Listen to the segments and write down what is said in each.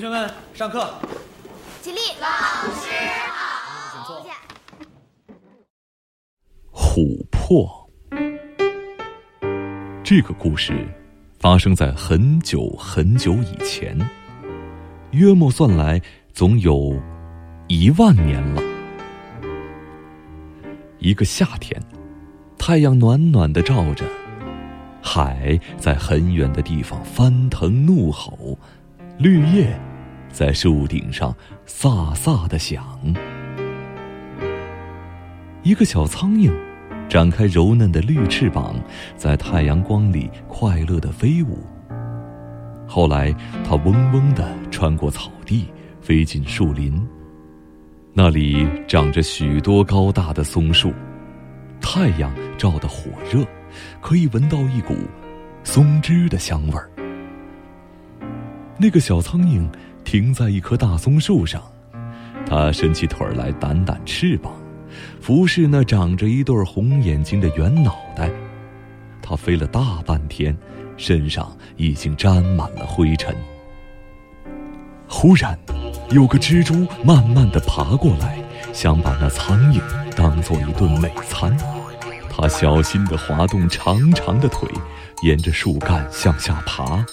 同学们，上课。起立。老师好。请坐。琥珀。这个故事发生在很久很久以前，约莫算来总有一万年了。一个夏天，太阳暖暖的照着，海在很远的地方翻腾怒吼，绿叶在树顶上飒飒的响。一个小苍蝇展开柔嫩的绿翅膀，在太阳光里快乐的飞舞。后来，它嗡嗡的穿过草地，飞进树林。那里长着许多高大的松树，太阳照得火热，可以闻到一股松枝的香味儿。那个小苍蝇停在一棵大松树上，它伸起腿来掸掸翅膀，俯视那长着一对红眼睛的圆脑袋。它飞了大半天，身上已经沾满了灰尘。忽然。有个蜘蛛慢慢的爬过来，想把那苍蝇当做一顿美餐。它小心的滑动长长的腿，沿着树干向下爬，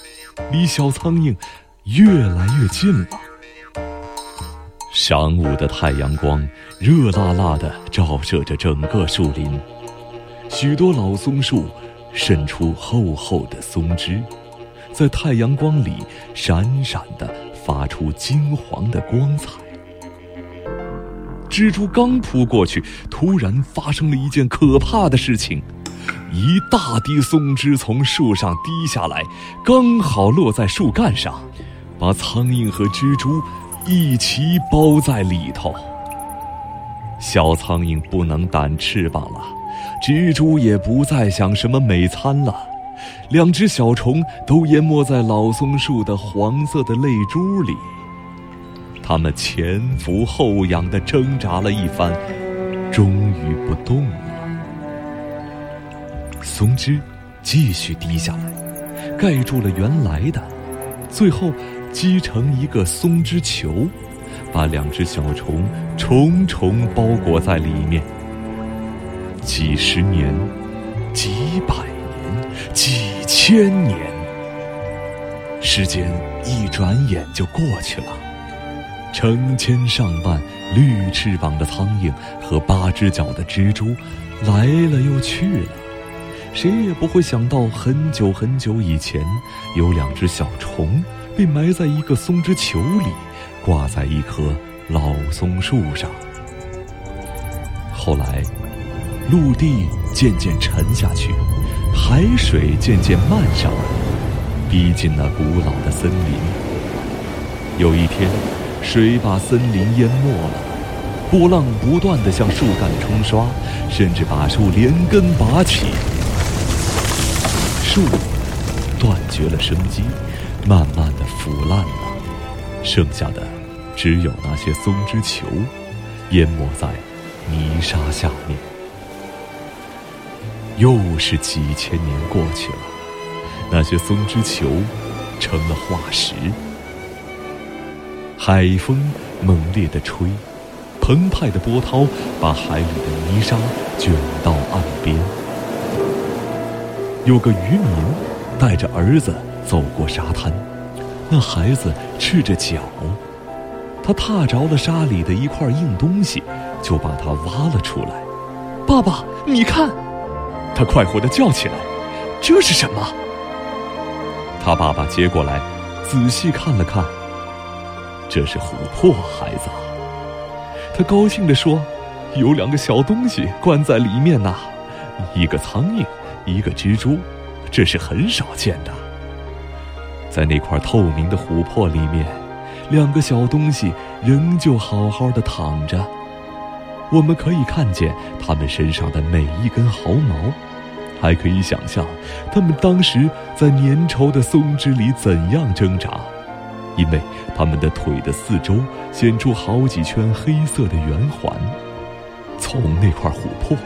离小苍蝇越来越近了。晌午的太阳光热辣辣的照射着整个树林，许多老松树渗出厚厚的松枝，在太阳光里闪闪的。发出金黄的光彩。蜘蛛刚扑过去，突然发生了一件可怕的事情：一大滴松枝从树上滴下来，刚好落在树干上，把苍蝇和蜘蛛一起包在里头。小苍蝇不能掸翅膀了，蜘蛛也不再想什么美餐了。两只小虫都淹没在老松树的黄色的泪珠里，它们前俯后仰的挣扎了一番，终于不动了。松枝继续滴下来，盖住了原来的，最后积成一个松枝球，把两只小虫重重包裹在里面。几十年，几百年。几千年，时间一转眼就过去了。成千上万绿翅膀的苍蝇和八只脚的蜘蛛来了又去了，谁也不会想到，很久很久以前，有两只小虫被埋在一个松枝球里，挂在一棵老松树上。后来，陆地渐渐沉下去。海水渐渐漫上来，逼近那古老的森林。有一天，水把森林淹没了，波浪不断的向树干冲刷，甚至把树连根拔起。树断绝了生机，慢慢的腐烂了，剩下的只有那些松枝球，淹没在泥沙下面。又是几千年过去了，那些松枝球成了化石。海风猛烈的吹，澎湃的波涛把海里的泥沙卷到岸边。有个渔民带着儿子走过沙滩，那孩子赤着脚，他踏着了沙里的一块硬东西，就把它挖了出来。爸爸，你看。他快活的叫起来：“这是什么？”他爸爸接过来，仔细看了看。这是琥珀，孩子。他高兴地说：“有两个小东西关在里面呢，一个苍蝇，一个蜘蛛，这是很少见的。在那块透明的琥珀里面，两个小东西仍旧好好的躺着。”我们可以看见它们身上的每一根毫毛，还可以想象它们当时在粘稠的松枝里怎样挣扎，因为它们的腿的四周显出好几圈黑色的圆环。从那块琥珀，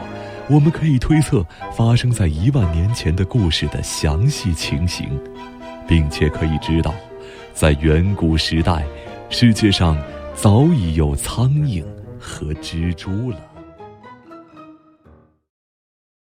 我们可以推测发生在一万年前的故事的详细情形，并且可以知道，在远古时代，世界上早已有苍蝇和蜘蛛了。